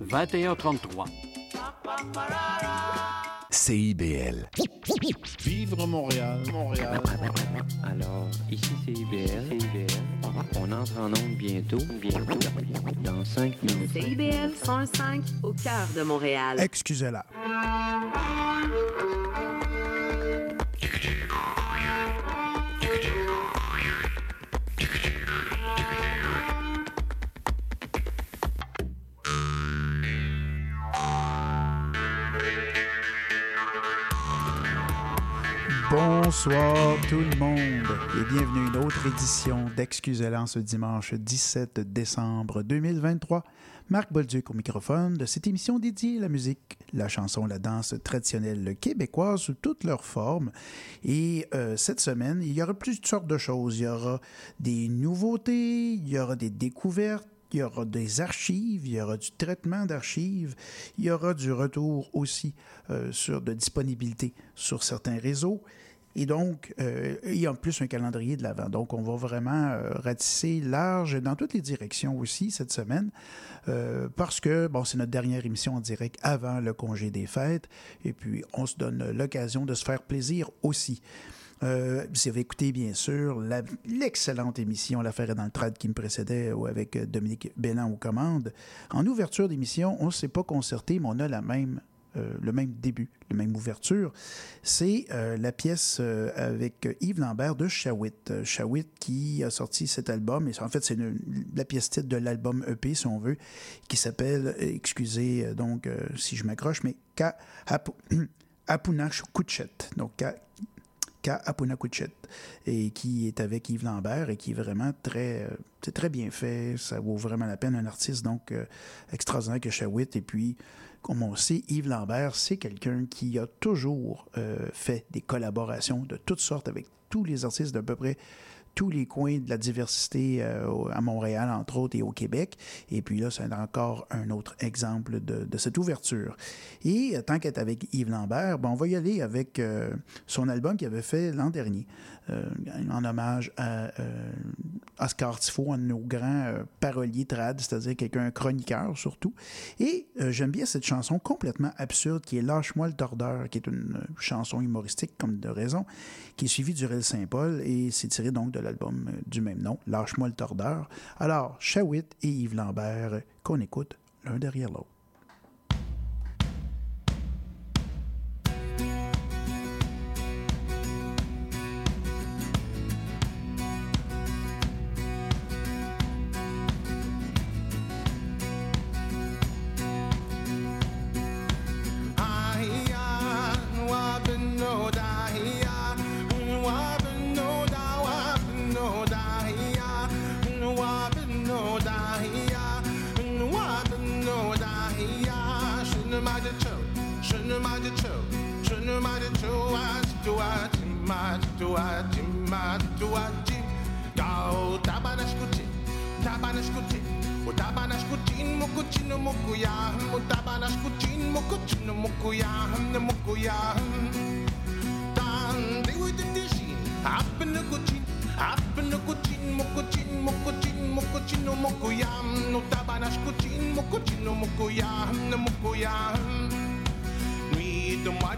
2133. CIBL. Vivre Montréal, Montréal. Alors, ici CIBL. CIBL. On entre en onde bientôt, bientôt, dans 5 minutes. CIBL 105 au cœur de Montréal. Excusez-la. Bonsoir tout le monde et bienvenue à une autre édition d'Excusez-la ce dimanche 17 décembre 2023. Marc Bolduc au microphone de cette émission dédiée à la musique, la chanson, la danse traditionnelle québécoise sous toutes leurs formes. Et euh, cette semaine, il y aura plusieurs sortes de choses. Il y aura des nouveautés, il y aura des découvertes, il y aura des archives, il y aura du traitement d'archives, il y aura du retour aussi euh, sur de disponibilité sur certains réseaux. Et donc, euh, il y a en plus un calendrier de l'avant. Donc, on va vraiment euh, ratisser large dans toutes les directions aussi cette semaine, euh, parce que, bon, c'est notre dernière émission en direct avant le congé des fêtes, et puis on se donne l'occasion de se faire plaisir aussi. Euh, vous avez écouté, bien sûr, l'excellente émission L'affaire est dans le trad qui me précédait ou avec Dominique Bélan aux commandes. En ouverture d'émission, on ne s'est pas concerté, mais on a la même, euh, le même début, la même ouverture. C'est euh, la pièce euh, avec Yves Lambert de Shawit. Shawit qui a sorti cet album, et en fait, c'est la pièce titre de l'album EP, si on veut, qui s'appelle, excusez donc si je m'accroche, mais Ka Kuchet. Donc, Apunakuchet, et qui est avec Yves Lambert et qui est vraiment très, euh, c'est très bien fait. Ça vaut vraiment la peine. Un artiste donc euh, extraordinaire que Shawit. Et puis, comme on sait, Yves Lambert, c'est quelqu'un qui a toujours euh, fait des collaborations de toutes sortes avec tous les artistes d'à peu près tous les coins de la diversité euh, à Montréal, entre autres, et au Québec. Et puis là, c'est encore un autre exemple de, cette ouverture. Et euh, tant qu'être avec Yves Lambert, ben, on va y aller avec euh, son album qu'il avait fait l'an dernier, en hommage à euh, Oscar Tifo, un de nos grands euh, paroliers trad, c'est-à-dire quelqu'un, un chroniqueur surtout. Et euh, j'aime bien cette chanson complètement absurde qui est Lâche-moi le tordeur, qui est une euh, chanson humoristique comme de raison, qui est suivie du Rel Saint-Paul et c'est tiré donc de l'album euh, du même nom, Lâche-moi le tordeur. Alors, Shawit et Yves Lambert euh, qu'on écoute l'un derrière l'autre.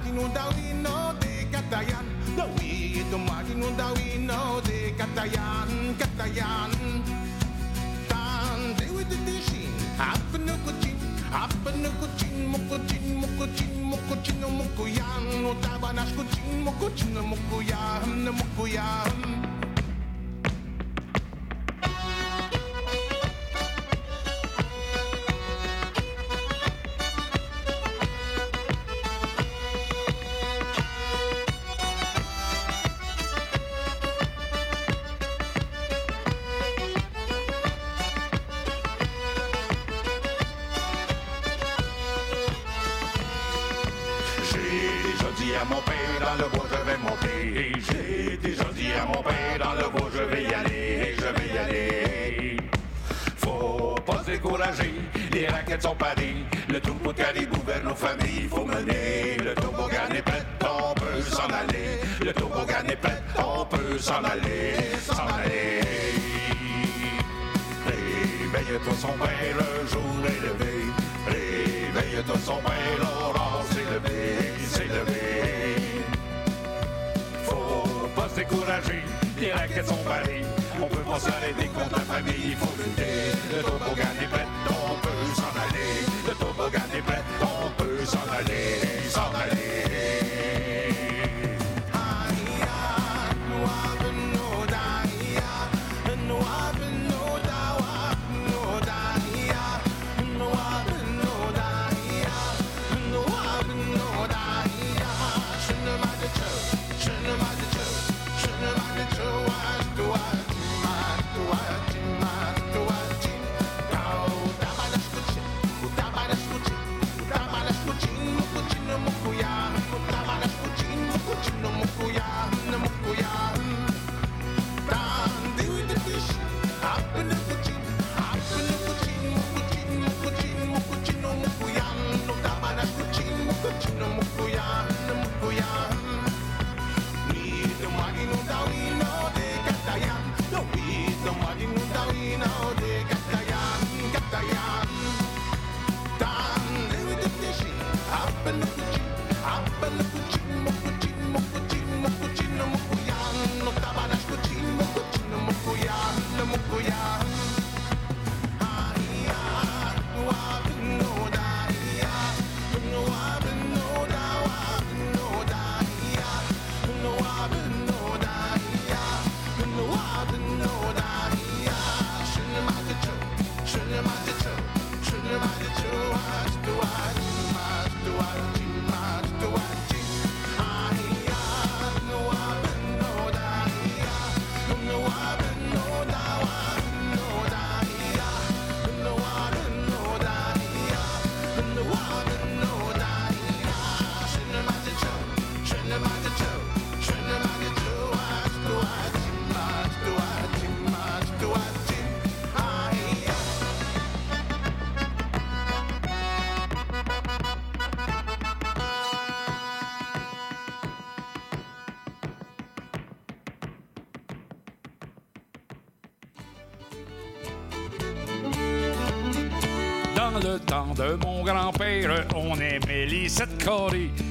Martin Luther we know the Catalan. The way to Martin Luther we know the Catalan, Catalan. Tante with the dishin, apa nukuchin, apa nukuchin, mukuchin, mukuchin, mukuchin, mukuyan. Otabanash kuchin, mukuchin, mukuyan, mukuyan.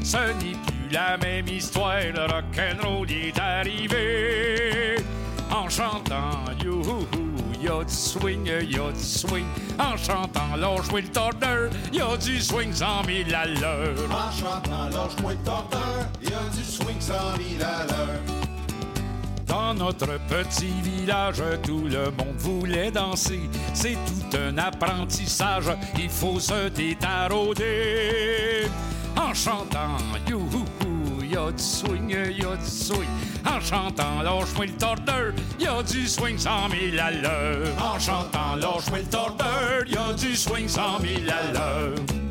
Ce n'est plus la même histoire, le rock'n'roll est arrivé. En chantant youhou, y'a du swing, y'a du swing. En chantant lâche-moi le tordeur, y'a du swing cent mille à l'heure. En chantant lâche-moi le tordeur, y a du swing cent mille à l'heure. Dans notre petit village, tout le monde voulait danser. C'est tout un apprentissage, il faut se détarauder. En chantant youhou, y a du swing, y a du swing. En chantant lâche-moi le tordeur, y a du swing cent mille à l'heure. En chantant lâche-moi le tordeur, y a du swing cent mille à l'heure.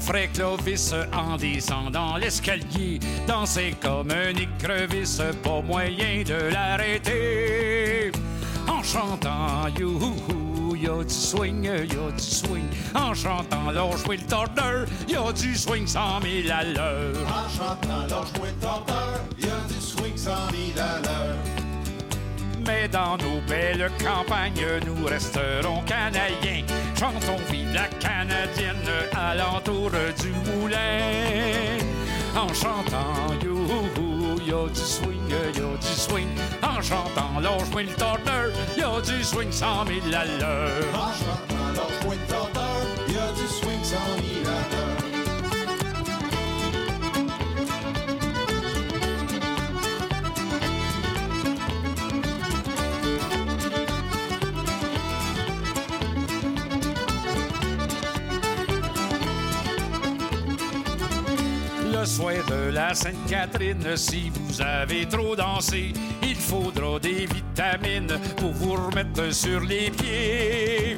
Mon frère Clovis, en descendant l'escalier, dansait comme un écrevisse, pas moyen de l'arrêter. En chantant youhou, y'a du swing, y'a du swing. En chantant lâche-moi le tordeur, y'a du swing cent mille à l'heure. En chantant lâche-moi le tordeur, y a du swing cent mille à l'heure. Mais dans nos belles campagnes, nous resterons canadiens. Chantons vive la canadienne alentour du moulin. En chantant youhou, y'a du swing, y'a du swing. En chantant lâche-moi le tordeur, y'a du swing cent mille à l'heure. En chantant lâche-moi le tordeur, Le soir de la Sainte-Catherine, si vous avez trop dansé, il faudra des vitamines pour vous remettre sur les pieds.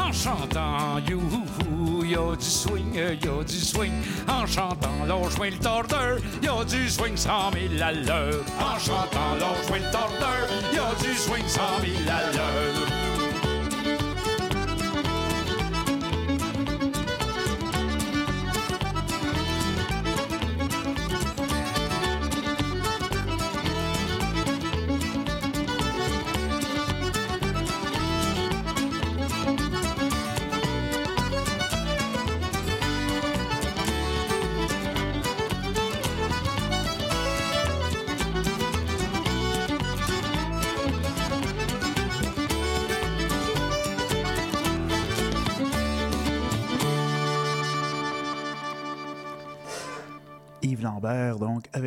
En chantant youhou, y'a du swing, y'a du swing. En chantant lâche-moi le tordeur, y'a du swing cent mille à l'heure. En chantant lâche-moi le tordeur, y'a du swing cent mille à l'heure.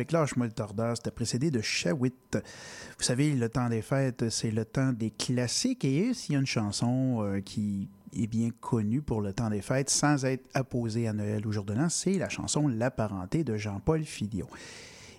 Avec Lâche-moi le c'était précédé de Shawit. Vous savez, le temps des fêtes, c'est le temps des classiques, et s'il y a une chanson euh, qui est bien connue pour le temps des fêtes, sans être apposée à Noël ou jour de l'an, c'est la chanson La parenté de Jean-Paul Fillion.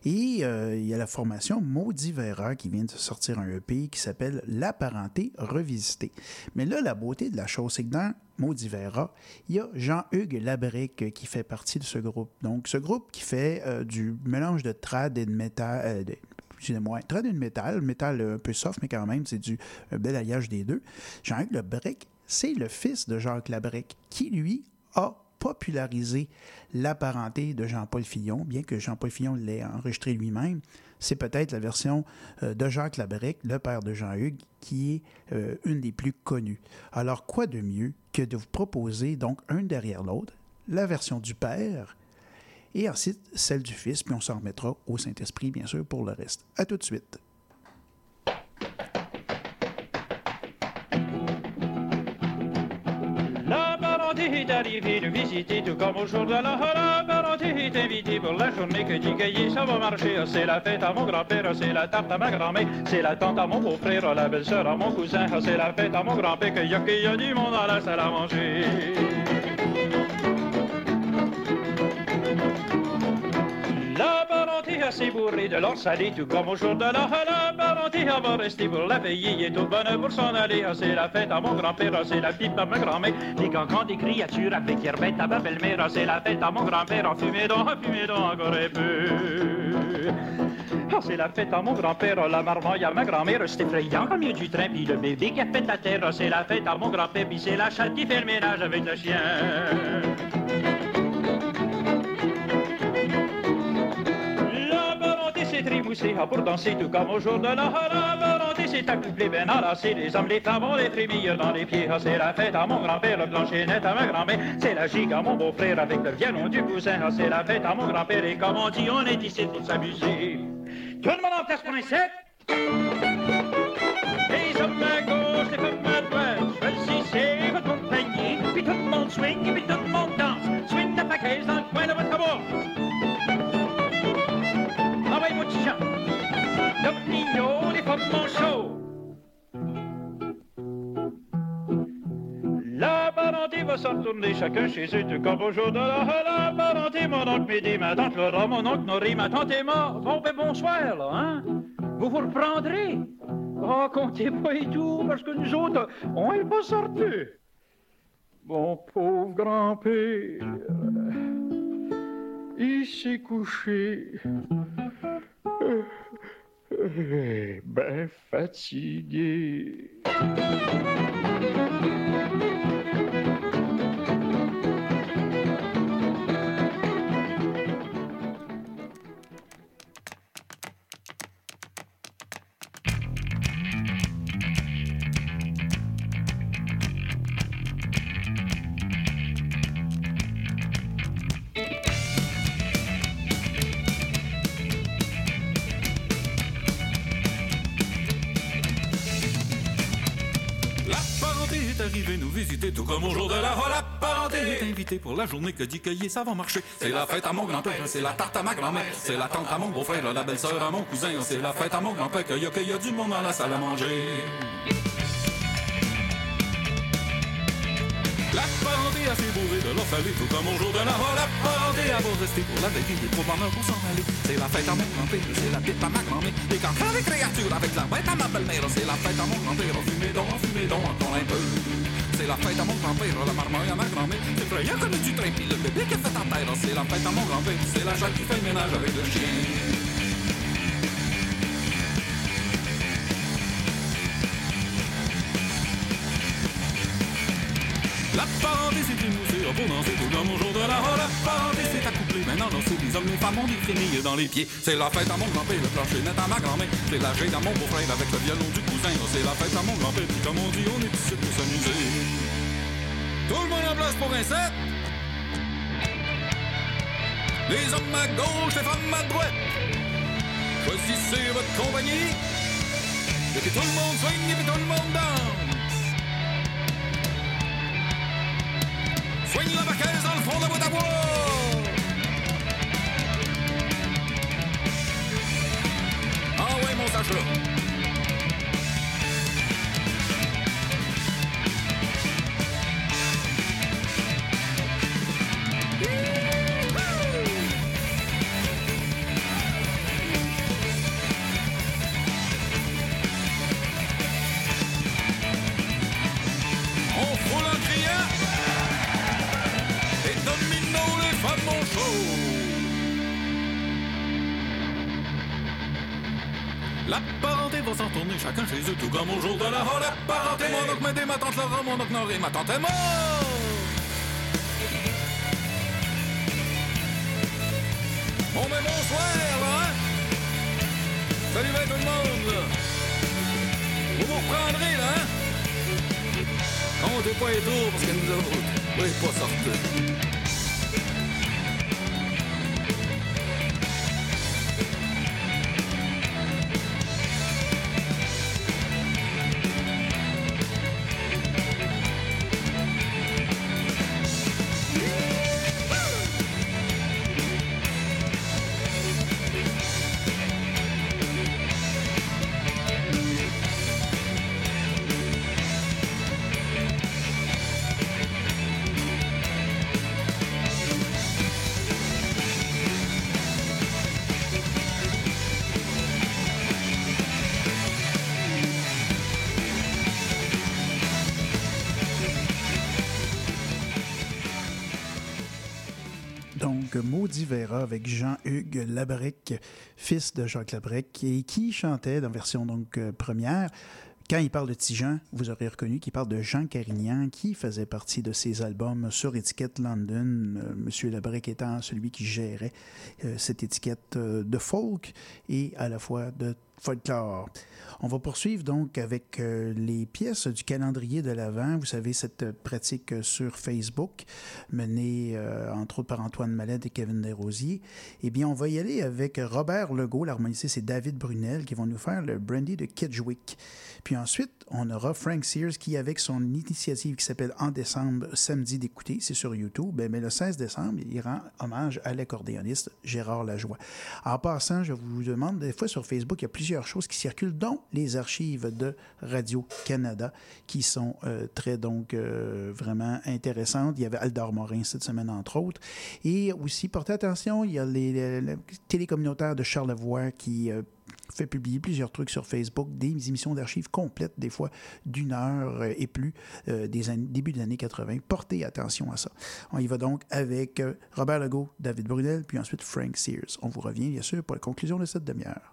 Et euh, il y a la formation Maudit Vera qui vient de sortir un EP qui s'appelle La parenté revisitée. Mais là, la beauté de la chose, c'est que dans Maudit Vera, il y a Jean-Hugues Labrique qui fait partie de ce groupe. Donc, ce groupe qui fait euh, du mélange de trad et de métal. Euh, de- Excusez-moi, trad et de métal, métal un peu soft, mais quand même, c'est du bel alliage des deux. Jean-Hugues Labrique, c'est le fils de Jacques Labrique qui, lui, a popularisé la parenté de Jean-Paul Fillon, bien que Jean-Paul Fillon l'ait enregistré lui-même. C'est peut-être la version euh, de Jacques Labrique, le père de Jean-Hugues, qui est euh, une des plus connues. Alors, quoi de mieux que de vous proposer, donc, un derrière l'autre, la version du père et ensuite celle du fils, puis on s'en remettra au Saint-Esprit, bien sûr, pour le reste. À tout de suite. Est arrivée nous visiter tout comme au jour de la La parenté est invitée pour la journée que dit Gaillet, ça va marcher. C'est la fête à mon grand-père, c'est la tarte à ma grand-mère, c'est la tante à mon beau-frère, la belle-sœur à mon cousin, c'est la fête à mon grand-père, qu'il y a, y a du monde à la salle à manger. Assez bourrée de l'or salé, tout comme au jour de la La parenté elle va rester pour la veiller, est au bonheur pour s'en aller. Ah, C'est la fête à mon grand-père, ah, c'est la pipe à ma grand-mère, des cancans, des créatures avec herbette à ma belle-mère. Ah, C'est la fête à mon grand-père, en fumée donc, en fumée donc encore un peu. Ah, c'est la fête à mon grand-père, ah, la marmaille à ma grand-mère, c'est effrayant comme il du train, puis le bébé qui a fait la terre. Ah, C'est la fête à mon grand-père, puis c'est la chatte qui fait le ménage avec le chien. Pour danser tout comme au jour de la La parenté s'est accouplée ben enlacée Les hommes, les femmes les frémilles dans les pieds. Ah, C'est la fête à mon grand-père, le plancher net à ma grand-mère. C'est la gigue à mon beau-frère avec le violon du cousin. Ah, C'est la fête à mon grand-père et comme on dit, on est ici pour s'amuser. Tout le monde en place pour un set. Les hommes à gauche, les femmes à droite Choisissez votre compagnie. Puis tout le monde swing, mon. La parenté va s'en retourner chacun chez eux, tout comme au jour de la, la parenté. Mon oncle Médée, ma tante Laura, mon oncle Noré, ma tante Emma. Bon, ben bonsoir, là, hein? Vous vous reprendrez? Oh, comptez pas et tout, parce que nous autres, on est pas sortis. Mon pauvre grand-père, il s'est couché. Eh, Ben fatigué. Tout comme au jour de la parenté est invitée pour la journée que dit cueillir ça va marcher. C'est la fête à mon grand-père, c'est la tarte à ma grand-mère, c'est la tante à mon beau-frère, la belle-sœur à mon cousin, c'est la fête à mon grand-père qu'il y a, du monde dans la salle à manger. La parenté a s'est bourrée de salé tout comme au jour de la La parenté a beau rester pour la veille des trop bonheur pour s'en aller. C'est la fête à mon grand-père, c'est la pipe à ma grand-mère, des cancans, des créatures avec la bête à ma belle-mère. C'est la fête à mon grand-père, fumée donc, fumée donc, encore un peu. C'est la fête à mon grand-père, la marmaille à ma grand-mère. C'est effrayant comme du train, puis le bébé qui a fait en terre. C'est la fête à mon grand-père, c'est la chatte qui fait le ménage avec le chien. La pour danser tout comme au jour de la La parenté s'est accouplée maintenant danser les hommes, les femmes ont des frémilles dans les pieds. C'est la fête à mon grand-père, le plancher net à ma grand-mère. C'est la gêne à mon beau-frère avec le violon du cousin. C'est la fête à mon grand-père, puis comme on dit, on est ici pour s'amuser. Tout le monde en place pour un set. Les hommes à gauche, les femmes à droite. Choisissez votre compagnie. Et tout le monde swing, et tout le monde danse. Swing la vaqueuse dans le fond de bout à. Ah ouais, mon sage chacun chez eux, tout comme au jour de la La parenté, mon oncle ma tante mon ma tante est morte. Bon, mais bonsoir, là, hein? Salut, tout le monde, là. Vous vous reprendrez, là, hein? Comptez pas les tours, parce que nous autres, oui, pas sortis. Avec Jean-Hugues Labrec, fils de Jacques Labrec, et qui chantait dans version donc euh, première. Quand il parle de Tijan, vous aurez reconnu qu'il parle de Jean Carignan, qui faisait partie de ses albums sur étiquette London, euh, Monsieur Labrec étant celui qui gérait euh, cette étiquette euh, de folk et à la fois de folklore. On va poursuivre donc avec euh, les pièces du calendrier de l'Avent. Vous savez, cette pratique sur Facebook, menée entre autres par Antoine Mallet et Kevin Desrosiers. Eh bien, on va y aller avec Robert Legault, l'harmoniciste, et David Brunel qui vont nous faire le brandy de Kedgewick. Puis ensuite, on aura Frank Sears qui, avec son initiative qui s'appelle En décembre, samedi d'écouter, c'est sur YouTube, ben, mais le 16 décembre, il rend hommage à l'accordéoniste Gérard Lajoie. En passant, je vous demande, des fois sur Facebook, il y a plusieurs choses qui circulent, dont les archives de Radio-Canada, qui sont euh, très, donc, euh, vraiment intéressantes. Il y avait Aldor Morin cette semaine, entre autres. Et aussi, portez attention, il y a les, les, les télécommunautaires de Charlevoix qui euh, fait publier plusieurs trucs sur Facebook, des émissions d'archives complètes, des fois d'une heure euh, et plus, euh, des début des années 80. Portez attention à ça. On y va donc avec euh, Robert Legault, David Brunel, puis ensuite Frank Sears. On vous revient, bien sûr, pour la conclusion de cette demi-heure.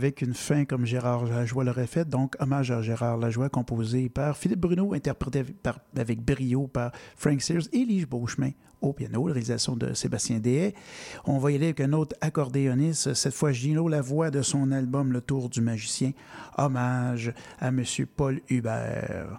Avec une fin comme Gérard Lajoie l'aurait fait, donc hommage à Gérard Lajoie, composé par Philippe Bruno, interprété par- avec brio par Frank Sears et Lige Beauchemin au piano, réalisation de Sébastien Dehaye. On va y aller avec un autre accordéoniste, cette fois Gino Lavoie de son album Le Tour du magicien, hommage à M. Paul Hubert.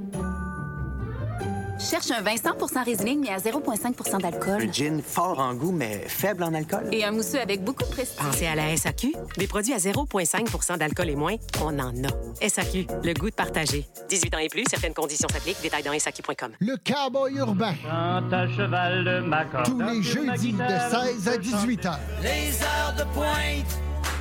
Cherche un vin 100 Riesling, mais à 0,5% d'alcool. Un gin fort en goût, mais faible en alcool. Et un mousseux avec beaucoup de prestige. Pensez à la SAQ. Des produits à 0,5% d'alcool et moins, on en a. SAQ, le goût de partager. 18 ans et plus, certaines conditions s'appliquent. Détails dans SAQ.com. Le cowboy urbain. à cheval de. Tous les jeudis de 16 à 18 heures. Les heures de pointe,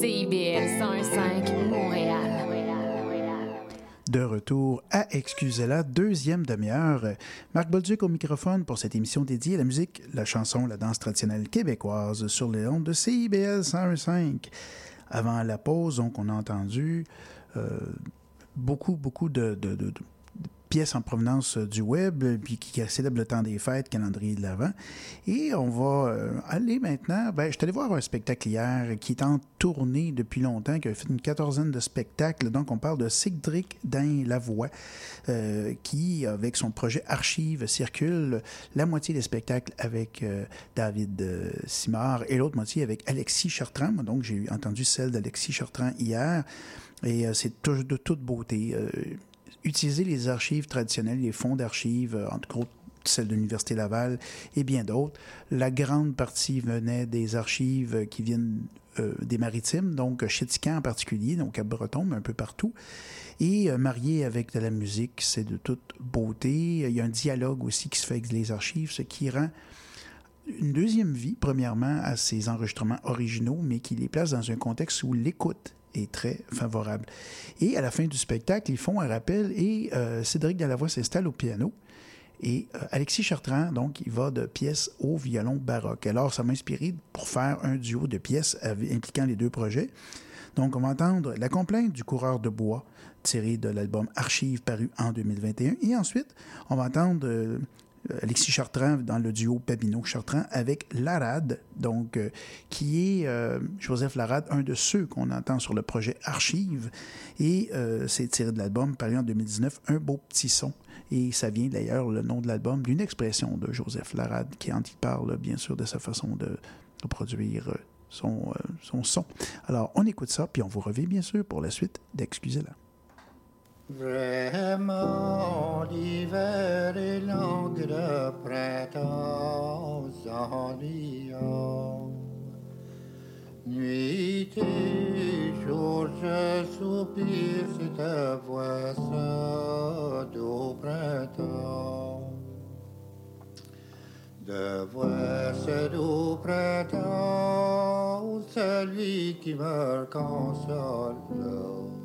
CIBL 101.5 Montréal. De retour à Excusez-la, deuxième demi-heure. Marc Bolduc au microphone pour cette émission dédiée à la musique, la chanson, la danse traditionnelle québécoise sur les ondes de CIBL 101.5. Avant la pause, on a entendu euh, beaucoup, beaucoup de pièces en provenance euh, du web, euh, puis qui célèbrent le temps des fêtes, calendrier de l'Avent. Et on va euh, aller maintenant. Ben, je suis allé voir un spectacle hier qui est en tournée depuis longtemps, qui a fait une quatorzaine de spectacles. Donc, on parle de Cédric Dain Lavoie, euh, qui, avec son projet Archive, circule la moitié des spectacles avec David Simard et l'autre moitié avec Alexis Chartrand. Donc, j'ai entendu celle d'Alexis Chartrand hier. Et c'est de toute beauté. Utiliser les archives traditionnelles, les fonds d'archives, euh, entre autres celle de l'Université Laval et bien d'autres. La grande partie venait des archives qui viennent euh, des maritimes, donc Chitican en particulier, donc à Breton, mais un peu partout. Et euh, marié avec de la musique, c'est de toute beauté. Il y a un dialogue aussi qui se fait avec les archives, ce qui rend une deuxième vie, premièrement, à ces enregistrements originaux, mais qui les place dans un contexte où l'écoute est très favorable. Et à la fin du spectacle, ils font un rappel et euh, Cédric Dalavoie s'installe au piano. Et euh, Alexis Chartrand, donc, il va de pièce au violon baroque. Alors, ça m'a inspiré pour faire un duo de pièces impliquant les deux projets. Donc, on va entendre La complainte du coureur de bois, tiré de l'album Archive paru en 2021. Et ensuite, on va entendre euh, Alexis Chartrand dans le duo Pabineau-Chartrand avec Larade, donc, euh, qui est euh, Joseph Larade, un de ceux qu'on entend sur le projet Archive. Et euh, c'est tiré de l'album paru en 2019, Un beau petit son. Et ça vient d'ailleurs, le nom de l'album, d'une expression de Joseph Larade, qui en parle bien sûr de sa façon de, produire son, son son. Alors, on écoute ça, puis on vous revient bien sûr pour la suite d'Excusez-la. Vraiment, l'hiver est long, le printemps ennuyant. Nuit et jour, je soupire si te vois ça au printemps. De voir ce doux printemps, celui qui me console.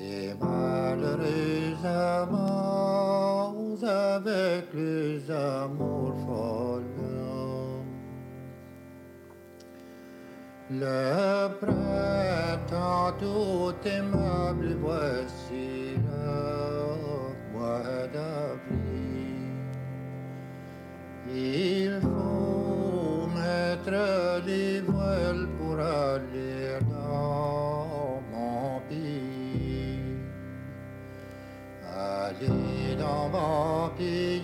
Ces malheureux amants avec les amours folles. Le printemps tout aimable, voici le mois d'avril. Il faut mettre les voiles pour aller dans aller dans mon pays,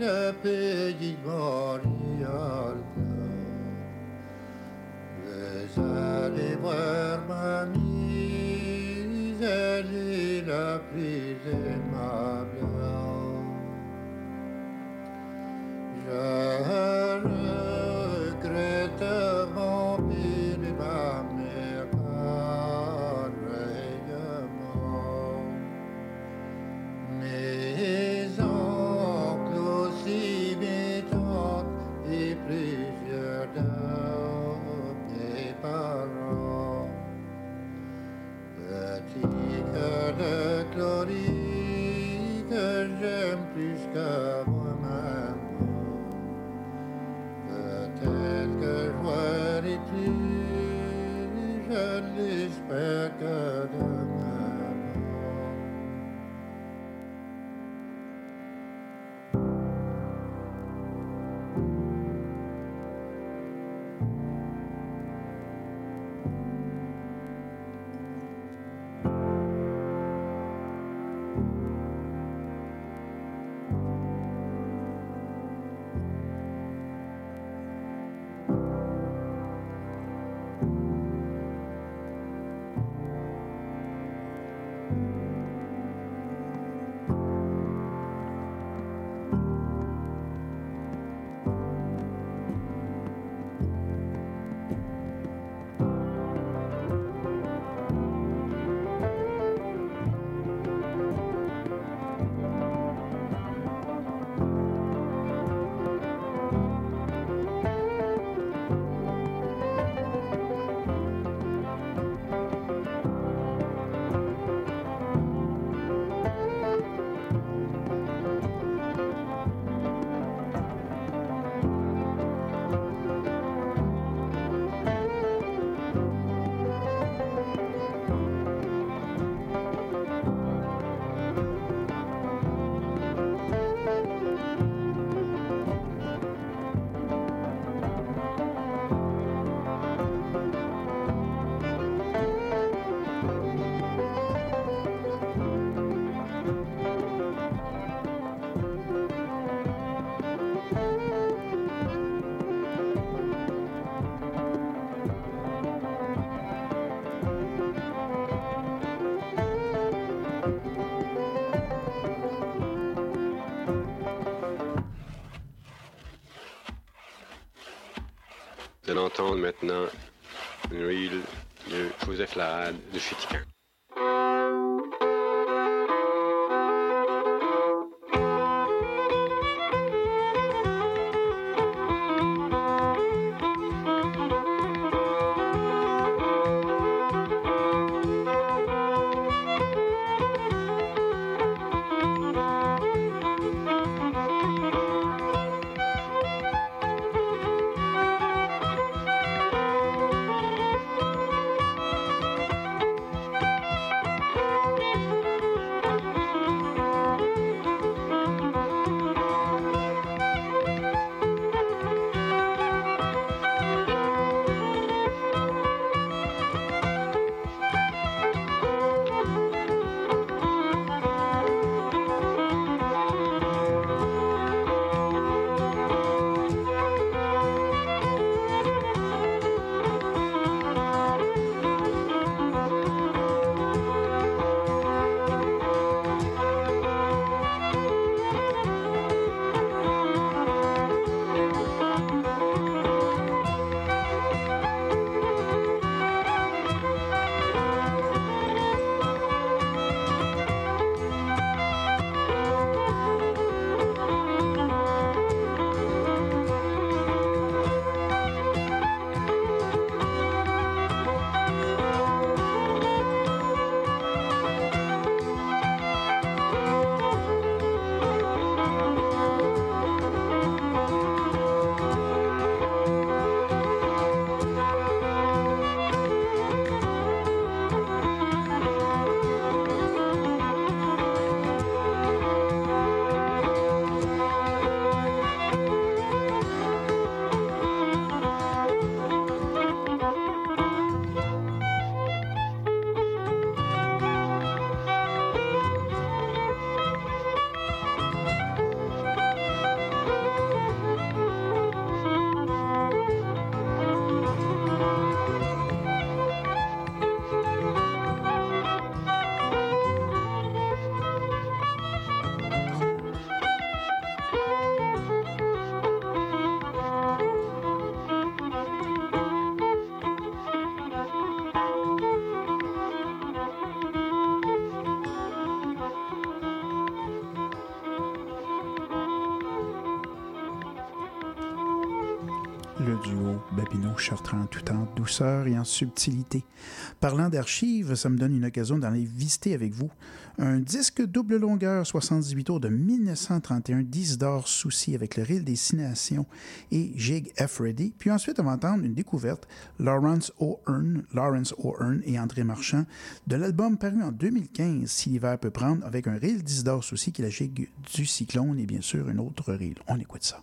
le pays de Vous allez voir ma mise, elle est la plus aimable. Je Krishna Vous allez entendre maintenant. Une reel de Joseph Lahad de douceur et en subtilité. Parlant d'archives, ça me donne une occasion d'aller visiter avec vous un disque double longueur 78 tours de 1931 d'Isidore Soucy avec le reel des Six Nations et Jig F. Reddy. Puis ensuite, on va entendre une découverte, Lawrence O'Hearn, Lawrence O'Hearn et André Marchand, de l'album paru en 2015, Si l'hiver peut prendre, avec un reel d'Isidore Soucy qui est la Jig du Cyclone et bien sûr un autre reel. On écoute ça.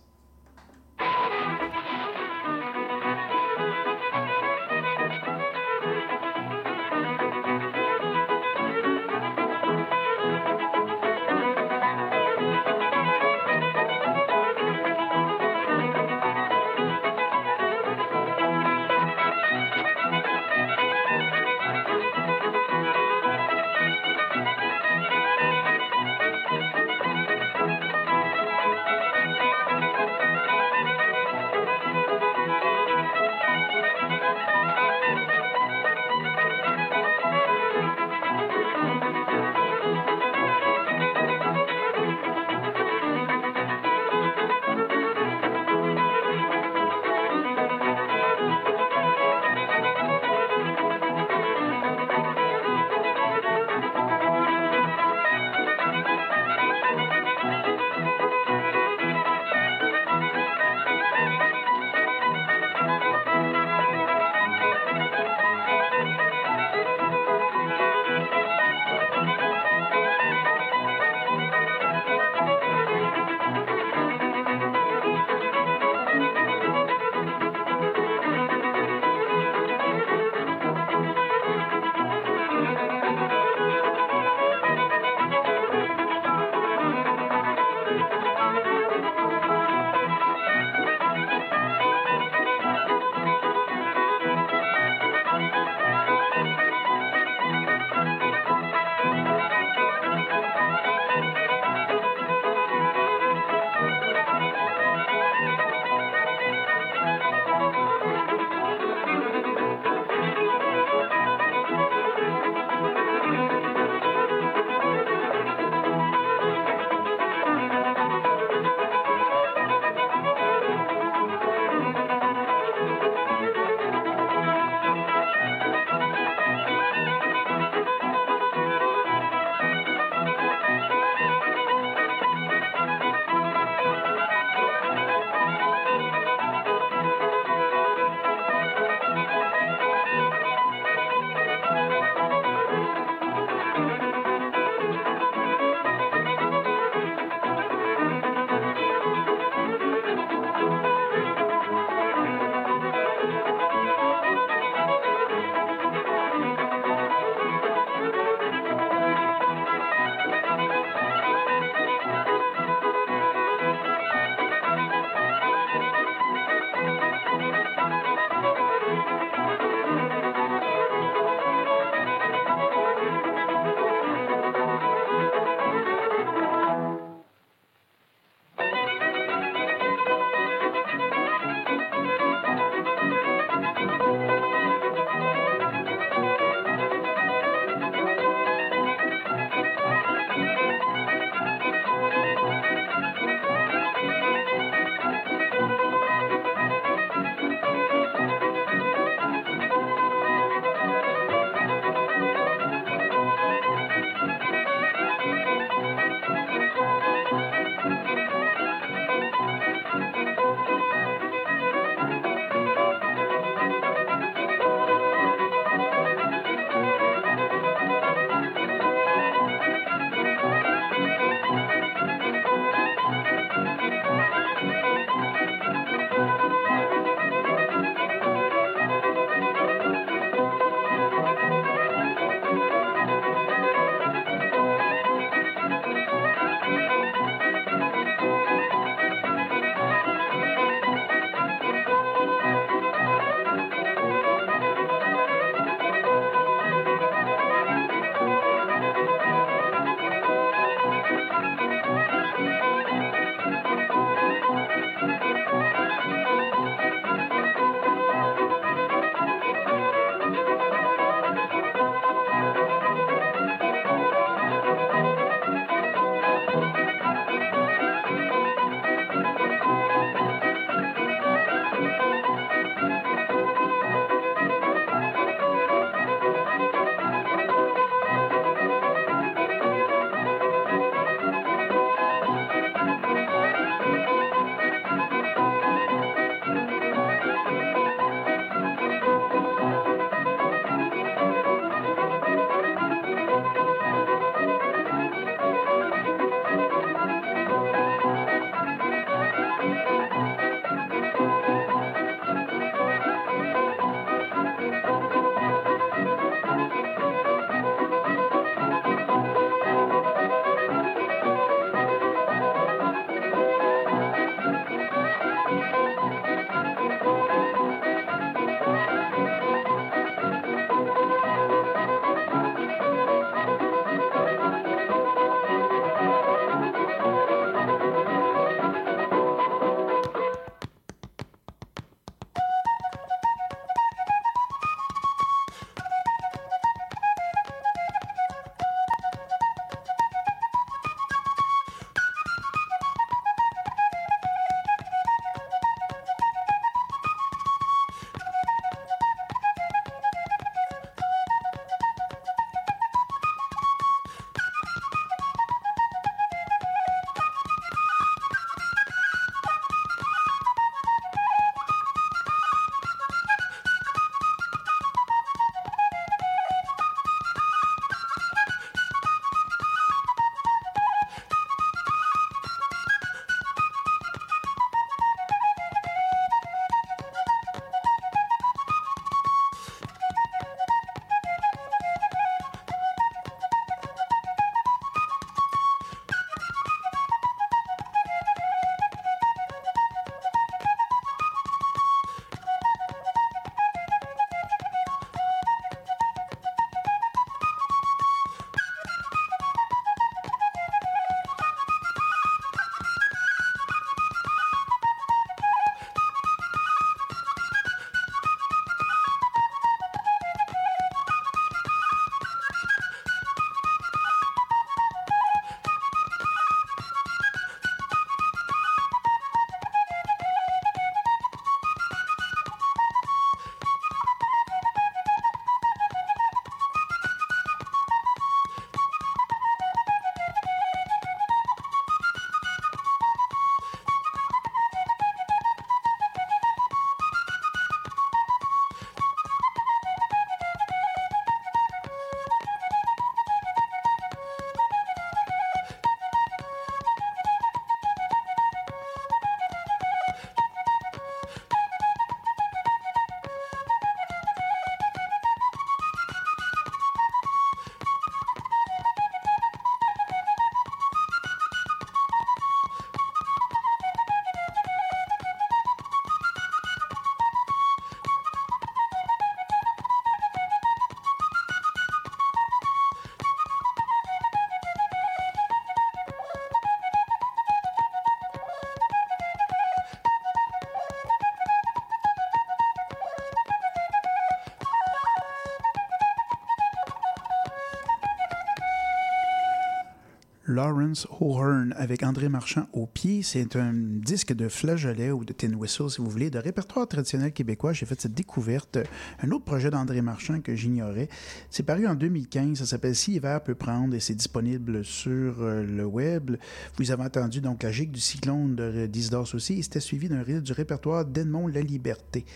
Lawrence O'Hearn avec André Marchand au pied. C'est un disque de flageolet ou de tin whistle, si vous voulez, de répertoire traditionnel québécois. J'ai fait cette découverte. Un autre projet d'André Marchand que j'ignorais. C'est paru en 2015. Ça s'appelle Si hiver peut prendre et c'est disponible sur euh, le web. Vous avez entendu donc la gigue du cyclone de d'Isidore aussi. Et c'était suivi d'un reel du répertoire d'Edmond La Liberté.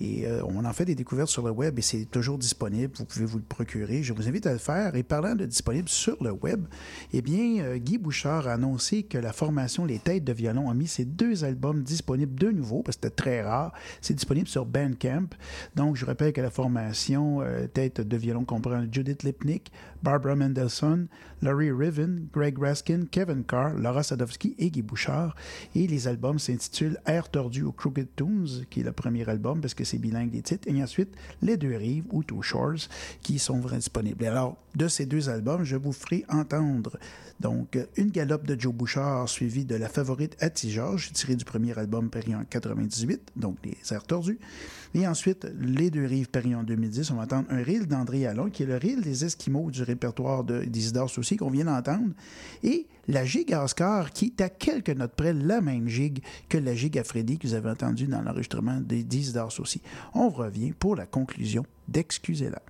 Et euh, on en fait des découvertes sur le web et c'est toujours disponible. Vous pouvez vous le procurer. Je vous invite à le faire. Et parlant de disponible sur le web, eh bien, euh, Guy Bouchard a annoncé que la formation Les Têtes de Violon a mis ses deux albums disponibles de nouveau, parce que c'était très rare. C'est disponible sur Bandcamp. Donc, je rappelle que la formation euh, Têtes de Violon comprend Judith Lipnick, Barbara Mendelssohn, Laurie Riven, Greg Raskin, Kevin Carr, Laura Sadowski et Guy Bouchard. Et les albums s'intitulent Air tordu ou Crooked Tunes, qui est le premier album, parce que c'est bilingue des titres. Et ensuite, Les Deux Rives ou Two Shores, qui sont disponibles. Alors, de ces deux albums, je vous ferai entendre donc, une galope de Joe Bouchard suivie de La Favorite à T-Georges, tirée du premier album paris en 98, donc Les airs tordus. Et ensuite, Les Deux Rives paris en 2010. On va entendre un reel d'André Allon, qui est le reel des Esquimaux du répertoire d'Isidore Soucy qu'on vient d'entendre. Et la gigue Oscar, qui est à quelques notes près la même gigue que la gigue à Freddy que vous avez entendue dans l'enregistrement d'Isidore Soucy. On revient pour la conclusion d'Excusez-la.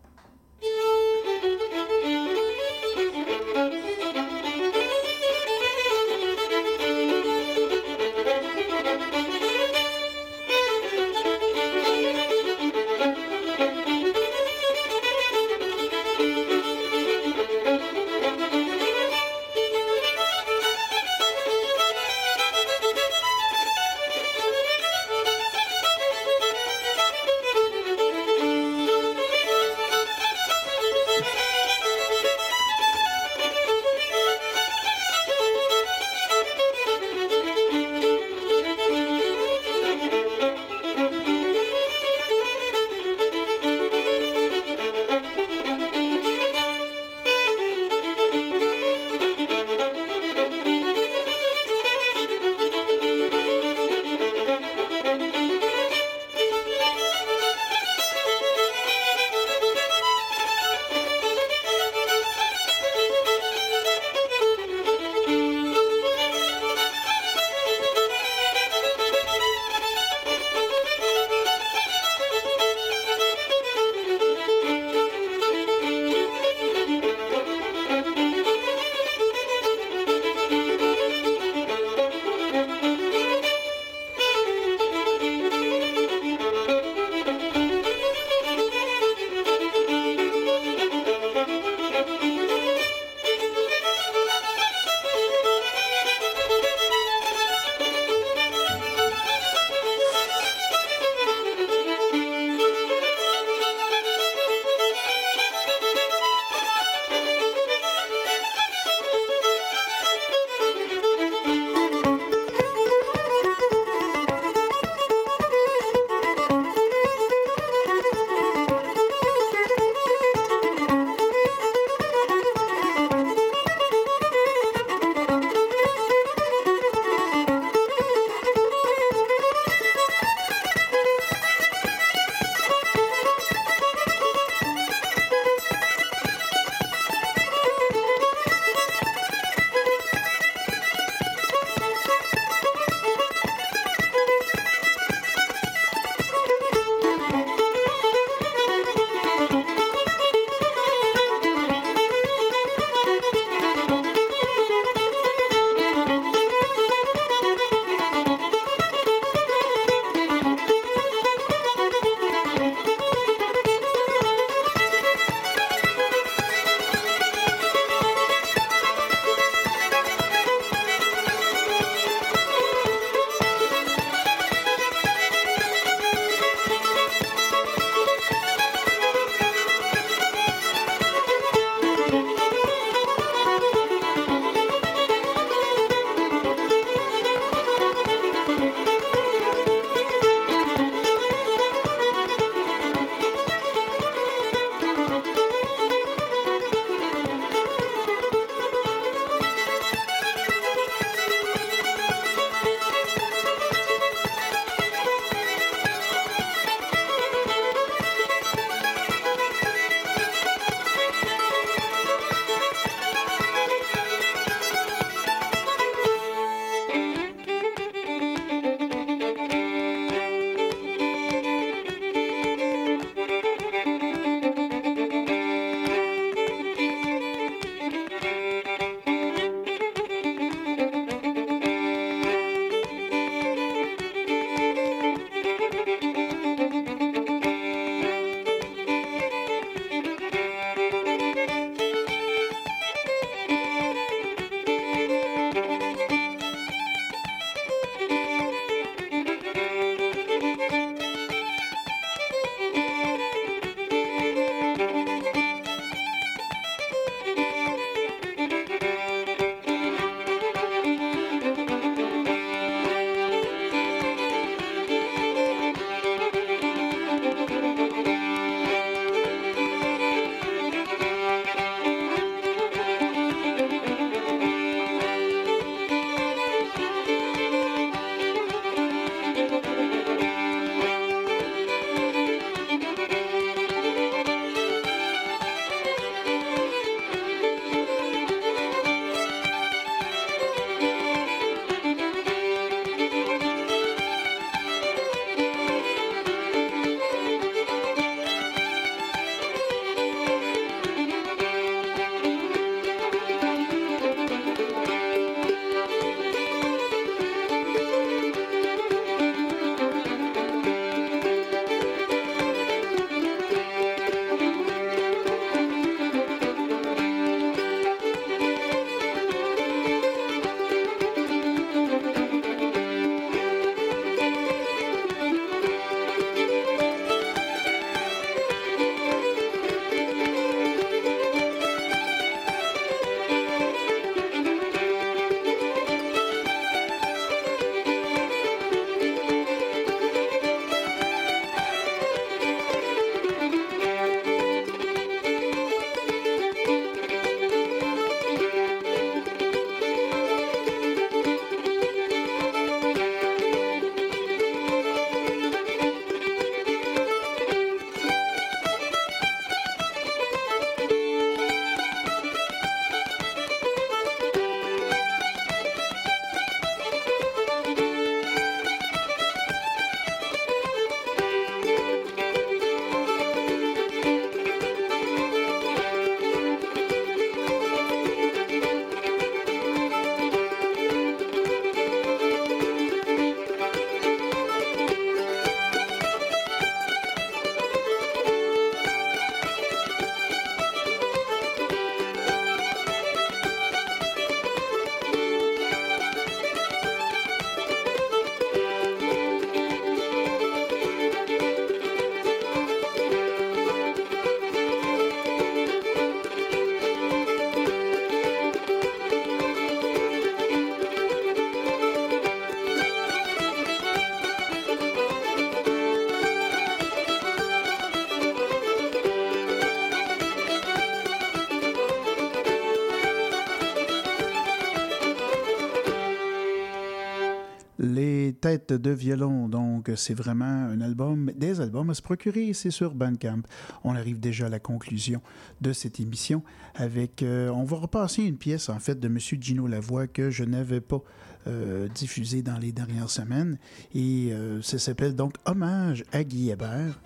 Tête de violon. Donc, c'est vraiment un album, des albums à se procurer. C'est sur Bandcamp. On arrive déjà à la conclusion de cette émission avec. euh, on va repasser une pièce, en fait, de M. Gino Lavoie que je n'avais pas euh, diffusée dans les dernières semaines. Et euh, ça s'appelle donc Hommage à Guy Hébert.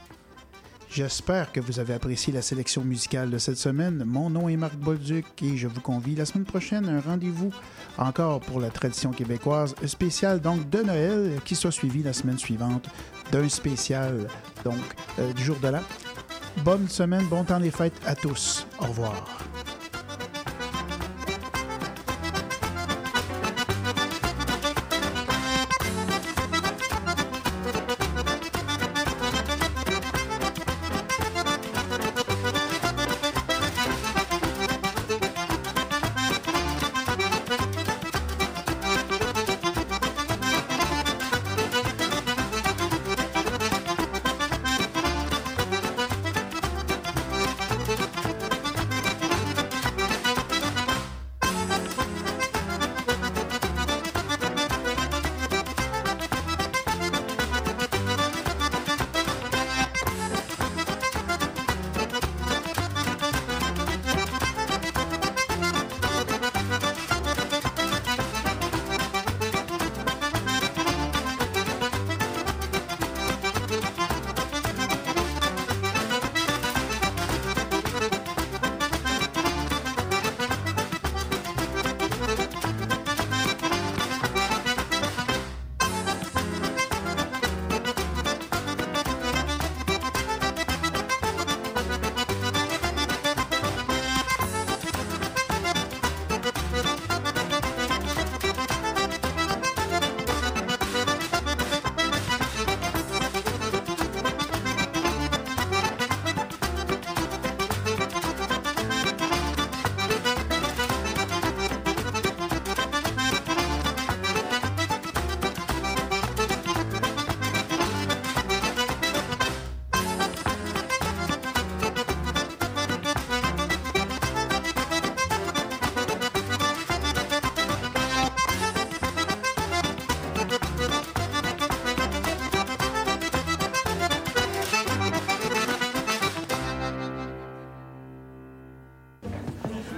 J'espère que vous avez apprécié la sélection musicale de cette semaine. Mon nom est Marc Bolduc et je vous convie la semaine prochaine à un rendez-vous encore pour la tradition québécoise spécial donc de Noël qui sera suivi la semaine suivante d'un spécial donc euh, du jour de l'an. Bonne semaine, bon temps des fêtes à tous. Au revoir.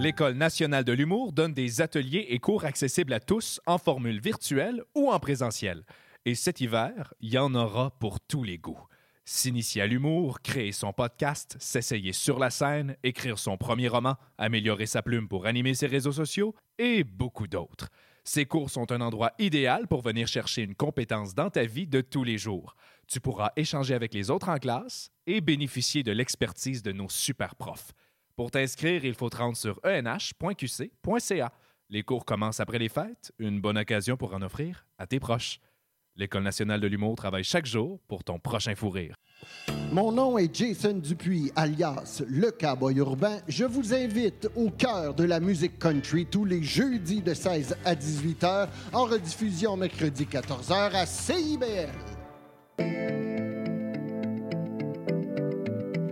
L'École nationale de l'humour donne des ateliers et cours accessibles à tous en formule virtuelle ou en présentiel. Et cet hiver, il y en aura pour tous les goûts. S'initier à l'humour, créer son podcast, s'essayer sur la scène, écrire son premier roman, améliorer sa plume pour animer ses réseaux sociaux et beaucoup d'autres. Ces cours sont un endroit idéal pour venir chercher une compétence dans ta vie de tous les jours. Tu pourras échanger avec les autres en classe et bénéficier de l'expertise de nos super profs. Pour t'inscrire, il faut te rendre sur enh.qc.ca. Les cours commencent après les fêtes, une bonne occasion pour en offrir à tes proches. L'École nationale de l'humour travaille chaque jour pour ton prochain fou rire. Mon nom est Jason Dupuis, alias Le Cowboy Urbain. Je vous invite au cœur de la musique country tous les jeudis de 16 à 18 heures, en rediffusion mercredi 14 heures à CIBL.